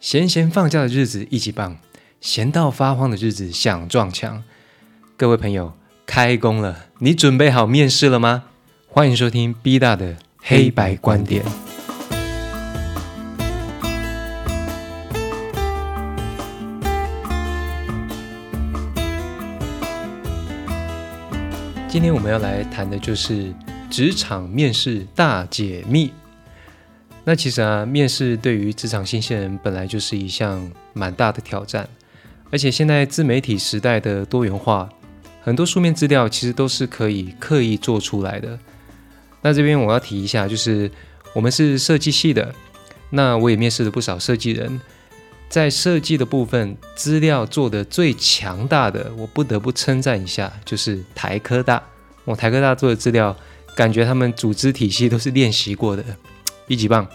闲闲放假的日子一级棒，闲到发慌的日子想撞墙。各位朋友，开工了，你准备好面试了吗？欢迎收听 B 大的黑白观点。今天我们要来谈的就是职场面试大解密。那其实啊，面试对于职场新鲜人本来就是一项蛮大的挑战，而且现在自媒体时代的多元化，很多书面资料其实都是可以刻意做出来的。那这边我要提一下，就是我们是设计系的，那我也面试了不少设计人，在设计的部分资料做的最强大的，我不得不称赞一下，就是台科大。我台科大做的资料，感觉他们组织体系都是练习过的。一级棒。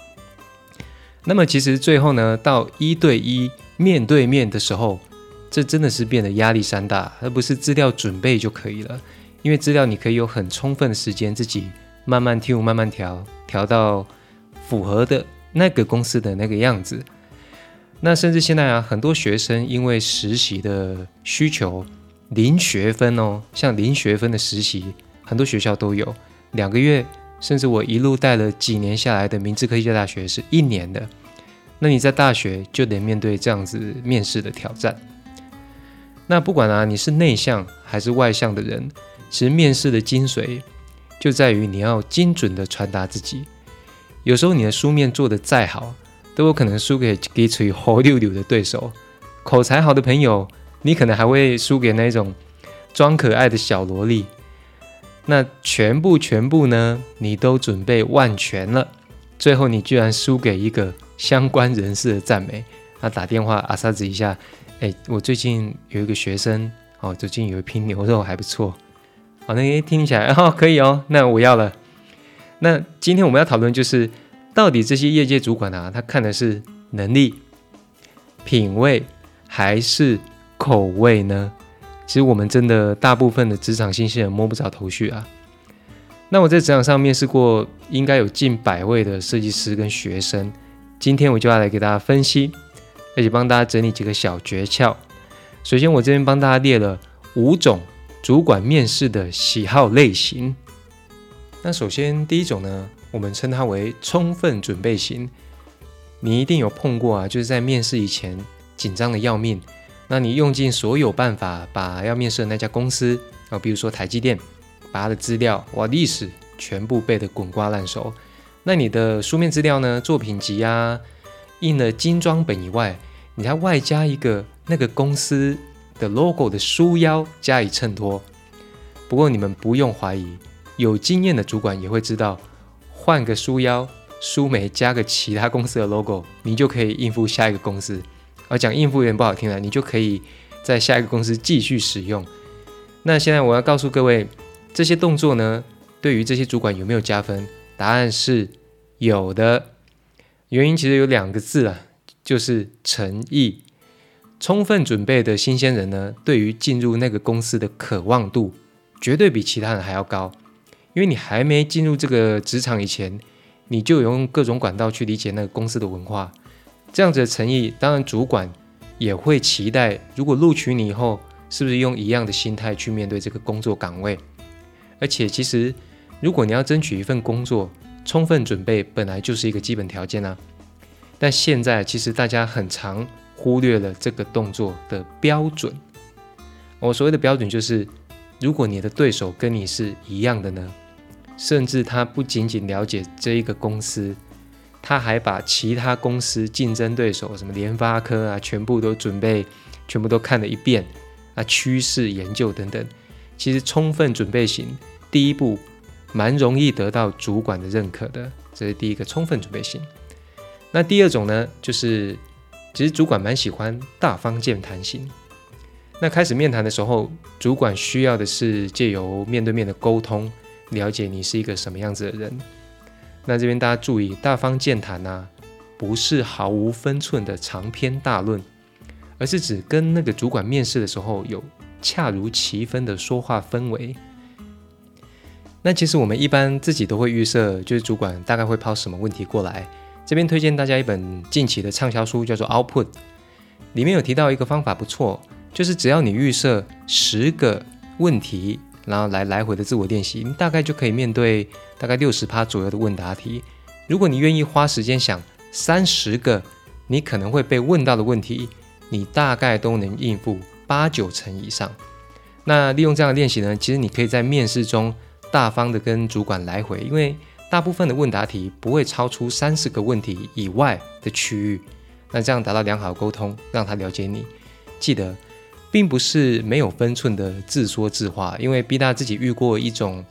那么其实最后呢，到一对一面对面的时候，这真的是变得压力山大，而不是资料准备就可以了。因为资料你可以有很充分的时间自己慢慢听，慢慢调，调到符合的那个公司的那个样子。那甚至现在啊，很多学生因为实习的需求，零学分哦，像零学分的实习，很多学校都有两个月。甚至我一路带了几年下来的明治科技大学是一年的，那你在大学就得面对这样子面试的挑战。那不管啊你是内向还是外向的人，其实面试的精髓就在于你要精准的传达自己。有时候你的书面做的再好，都有可能输给给处于活溜溜的对手。口才好的朋友，你可能还会输给那种装可爱的小萝莉。那全部全部呢？你都准备万全了，最后你居然输给一个相关人士的赞美。他打电话阿萨子一下，哎，我最近有一个学生哦，最近有一批牛肉还不错，哦，那听起来哦可以哦，那我要了。那今天我们要讨论就是，到底这些业界主管啊，他看的是能力、品味还是口味呢？其实我们真的大部分的职场新鲜人摸不着头绪啊。那我在职场上面试过，应该有近百位的设计师跟学生。今天我就要来给大家分析，而且帮大家整理几个小诀窍。首先，我这边帮大家列了五种主管面试的喜好类型。那首先第一种呢，我们称它为充分准备型。你一定有碰过啊，就是在面试以前紧张的要命。那你用尽所有办法，把要面试的那家公司啊，比如说台积电，把它的资料哇历史全部背得滚瓜烂熟。那你的书面资料呢，作品集啊，印了精装本以外，你还外加一个那个公司的 logo 的书腰加以衬托。不过你们不用怀疑，有经验的主管也会知道，换个书腰、书眉加个其他公司的 logo，你就可以应付下一个公司。而讲应付有点不好听了，你就可以在下一个公司继续使用。那现在我要告诉各位，这些动作呢，对于这些主管有没有加分？答案是有的。原因其实有两个字啊，就是诚意。充分准备的新鲜人呢，对于进入那个公司的渴望度，绝对比其他人还要高。因为你还没进入这个职场以前，你就用各种管道去理解那个公司的文化。这样子的诚意，当然主管也会期待。如果录取你以后，是不是用一样的心态去面对这个工作岗位？而且，其实如果你要争取一份工作，充分准备本来就是一个基本条件啊。但现在其实大家很常忽略了这个动作的标准。我所谓的标准就是，如果你的对手跟你是一样的呢，甚至他不仅仅了解这一个公司。他还把其他公司竞争对手，什么联发科啊，全部都准备，全部都看了一遍啊，趋势研究等等。其实充分准备型，第一步蛮容易得到主管的认可的，这是第一个充分准备型。那第二种呢，就是其实主管蛮喜欢大方健谈型。那开始面谈的时候，主管需要的是借由面对面的沟通，了解你是一个什么样子的人。那这边大家注意，大方健谈呐，不是毫无分寸的长篇大论，而是指跟那个主管面试的时候有恰如其分的说话氛围。那其实我们一般自己都会预设，就是主管大概会抛什么问题过来，这边推荐大家一本近期的畅销书，叫做《Output》，里面有提到一个方法不错，就是只要你预设十个问题，然后来来回的自我练习，你大概就可以面对大概六十趴左右的问答题。如果你愿意花时间想三十个你可能会被问到的问题，你大概都能应付八九成以上。那利用这样的练习呢，其实你可以在面试中大方的跟主管来回，因为大部分的问答题不会超出三十个问题以外的区域。那这样达到良好沟通，让他了解你。记得，并不是没有分寸的自说自话，因为 B 大自己遇过一种，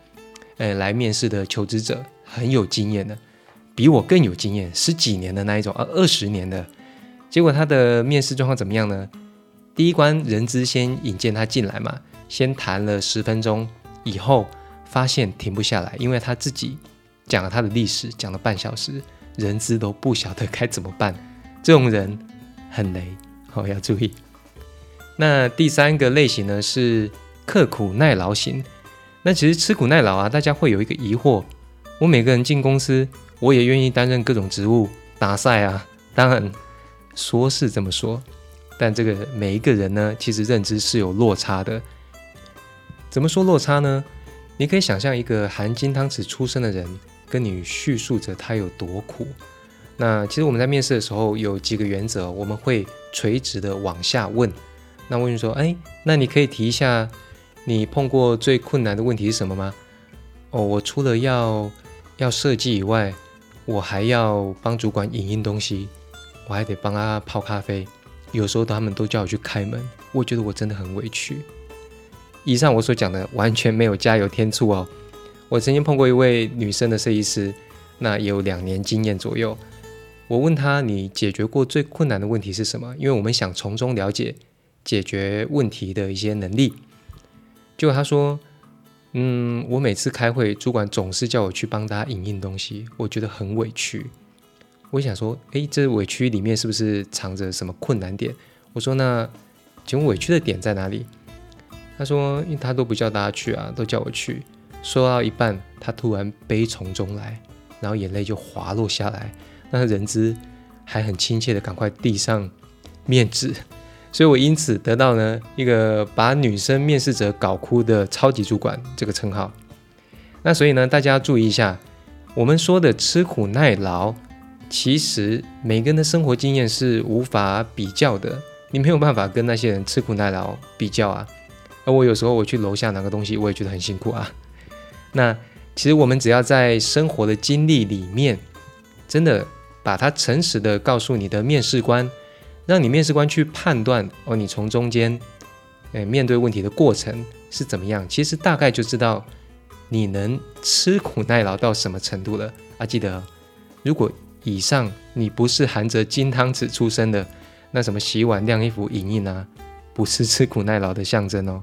呃，来面试的求职者很有经验的，比我更有经验，十几年的那一种，呃，二十年的。结果他的面试状况怎么样呢？第一关人资先引荐他进来嘛。先谈了十分钟，以后发现停不下来，因为他自己讲了他的历史，讲了半小时，人资都不晓得该怎么办。这种人很雷，好要注意。那第三个类型呢是刻苦耐劳型。那其实吃苦耐劳啊，大家会有一个疑惑：我每个人进公司，我也愿意担任各种职务打赛啊。当然说是这么说，但这个每一个人呢，其实认知是有落差的。怎么说落差呢？你可以想象一个含金汤匙出生的人跟你叙述着他有多苦。那其实我们在面试的时候有几个原则，我们会垂直的往下问。那问说，哎，那你可以提一下你碰过最困难的问题是什么吗？哦，我除了要要设计以外，我还要帮主管影印东西，我还得帮他泡咖啡，有时候他们都叫我去开门，我觉得我真的很委屈。以上我所讲的完全没有加油添醋哦。我曾经碰过一位女生的设计师，那有两年经验左右。我问她：“你解决过最困难的问题是什么？”因为我们想从中了解解决问题的一些能力。结果她说：“嗯，我每次开会，主管总是叫我去帮他影印东西，我觉得很委屈。”我想说：“诶，这委屈里面是不是藏着什么困难点？”我说：“那请问委屈的点在哪里？”他说：“因为他都不叫大家去啊，都叫我去。”说到一半，他突然悲从中来，然后眼泪就滑落下来。那人资还很亲切的赶快递上面纸，所以我因此得到呢一个把女生面试者搞哭的超级主管这个称号。那所以呢，大家注意一下，我们说的吃苦耐劳，其实每个人的生活经验是无法比较的，你没有办法跟那些人吃苦耐劳比较啊。而我有时候我去楼下拿个东西，我也觉得很辛苦啊。那其实我们只要在生活的经历里面，真的把它诚实的告诉你的面试官，让你面试官去判断哦，你从中间诶面对问题的过程是怎么样，其实大概就知道你能吃苦耐劳到什么程度了啊。记得，如果以上你不是含着金汤匙出生的，那什么洗碗、晾衣服、影印啊。不是吃苦耐劳的象征哦。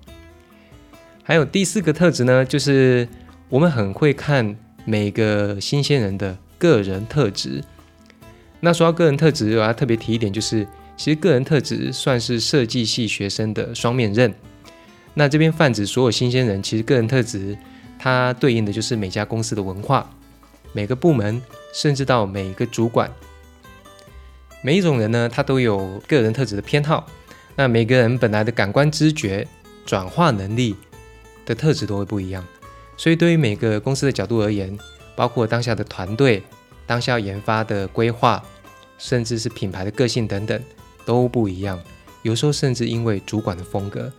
还有第四个特质呢，就是我们很会看每个新鲜人的个人特质。那说到个人特质，我要特别提一点，就是其实个人特质算是设计系学生的双面刃。那这边泛指所有新鲜人，其实个人特质它对应的就是每家公司的文化、每个部门，甚至到每一个主管。每一种人呢，他都有个人特质的偏好。那每个人本来的感官知觉转化能力的特质都会不一样，所以对于每个公司的角度而言，包括当下的团队、当下研发的规划，甚至是品牌的个性等等都不一样。有时候甚至因为主管的风格，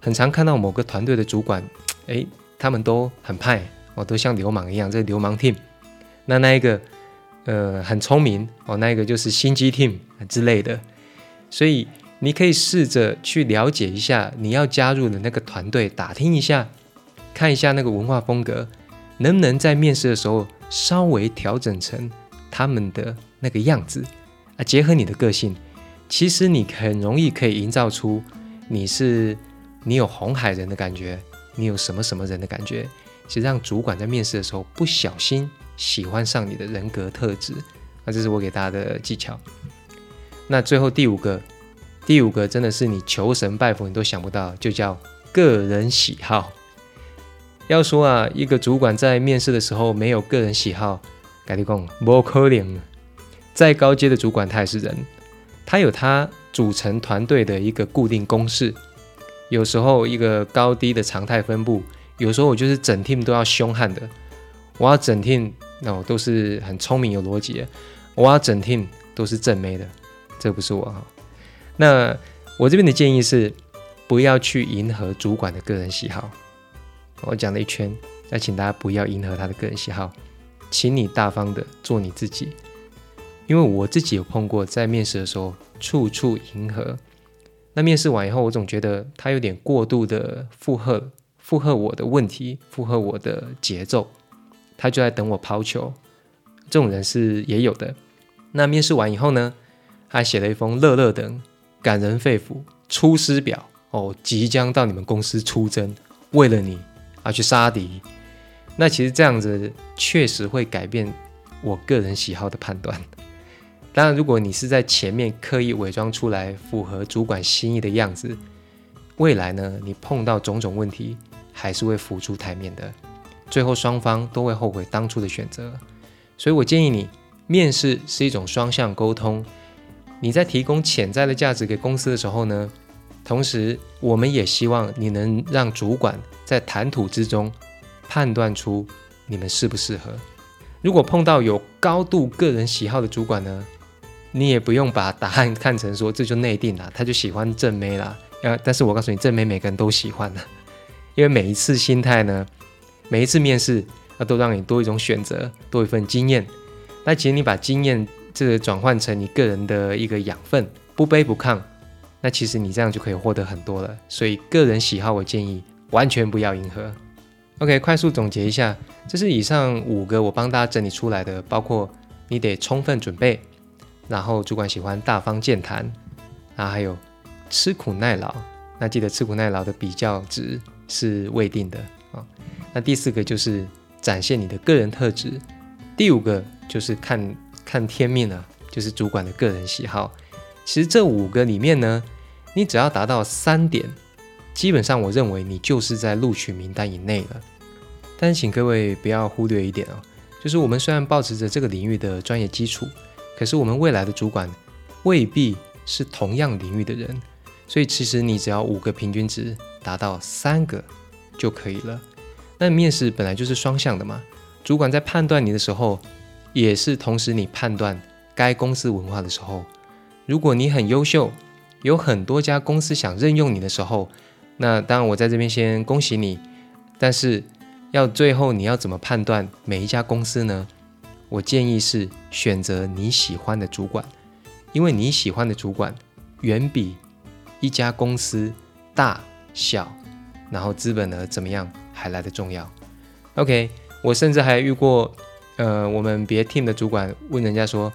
很常看到某个团队的主管，诶，他们都很派哦，都像流氓一样，这流氓 team。那那一个呃很聪明哦，那一个就是心机 team 之类的，所以。你可以试着去了解一下你要加入的那个团队，打听一下，看一下那个文化风格，能不能在面试的时候稍微调整成他们的那个样子啊？结合你的个性，其实你很容易可以营造出你是你有红海人的感觉，你有什么什么人的感觉，其实让主管在面试的时候不小心喜欢上你的人格特质。那这是我给大家的技巧。那最后第五个。第五个真的是你求神拜佛你都想不到，就叫个人喜好。要说啊，一个主管在面试的时候没有个人喜好，改立讲不可能。再高阶的主管他也是人，他有他组成团队的一个固定公式，有时候一个高低的常态分布，有时候我就是整 team 都要凶悍的，我要整 team 那我都是很聪明有逻辑的，我要整 team 都是正妹的，这不是我哈。那我这边的建议是，不要去迎合主管的个人喜好。我讲了一圈，那请大家不要迎合他的个人喜好，请你大方的做你自己。因为我自己有碰过，在面试的时候处处迎合，那面试完以后，我总觉得他有点过度的附和，附和我的问题，附和我的节奏，他就在等我抛球。这种人是也有的。那面试完以后呢，还写了一封乐乐等感人肺腑出师表哦，即将到你们公司出征，为了你。而，去杀敌，那其实这样子确实会改变我个人喜好的判断。当然，如果你是在前面刻意伪装出来符合主管心意的样子，未来呢，你碰到种种问题还是会浮出台面的，最后双方都会后悔当初的选择。所以我建议你，面试是一种双向沟通，你在提供潜在的价值给公司的时候呢。同时，我们也希望你能让主管在谈吐之中判断出你们适不适合。如果碰到有高度个人喜好的主管呢，你也不用把答案看成说这就内定了，他就喜欢正妹啦。呃，但是我告诉你，正妹每个人都喜欢的，因为每一次心态呢，每一次面试，那都让你多一种选择，多一份经验。那其实你把经验这个转换成你个人的一个养分，不卑不亢。那其实你这样就可以获得很多了，所以个人喜好我建议完全不要迎合。OK，快速总结一下，这是以上五个我帮大家整理出来的，包括你得充分准备，然后主管喜欢大方健谈，然后还有吃苦耐劳。那记得吃苦耐劳的比较值是未定的啊。那第四个就是展现你的个人特质，第五个就是看看天命了，就是主管的个人喜好。其实这五个里面呢，你只要达到三点，基本上我认为你就是在录取名单以内了。但请各位不要忽略一点啊，就是我们虽然保持着这个领域的专业基础，可是我们未来的主管未必是同样领域的人，所以其实你只要五个平均值达到三个就可以了。那面试本来就是双向的嘛，主管在判断你的时候，也是同时你判断该公司文化的时候。如果你很优秀，有很多家公司想任用你的时候，那当然我在这边先恭喜你。但是要最后你要怎么判断每一家公司呢？我建议是选择你喜欢的主管，因为你喜欢的主管远比一家公司大小，然后资本额怎么样还来得重要。OK，我甚至还遇过，呃，我们别 team 的主管问人家说，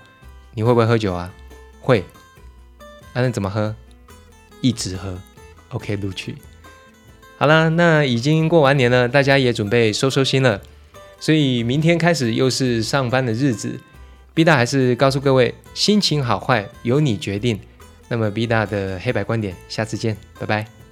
你会不会喝酒啊？会。那怎么喝？一直喝，OK，录取。好了，那已经过完年了，大家也准备收收心了。所以明天开始又是上班的日子。B 大还是告诉各位，心情好坏由你决定。那么 B 大的黑白观点，下次见，拜拜。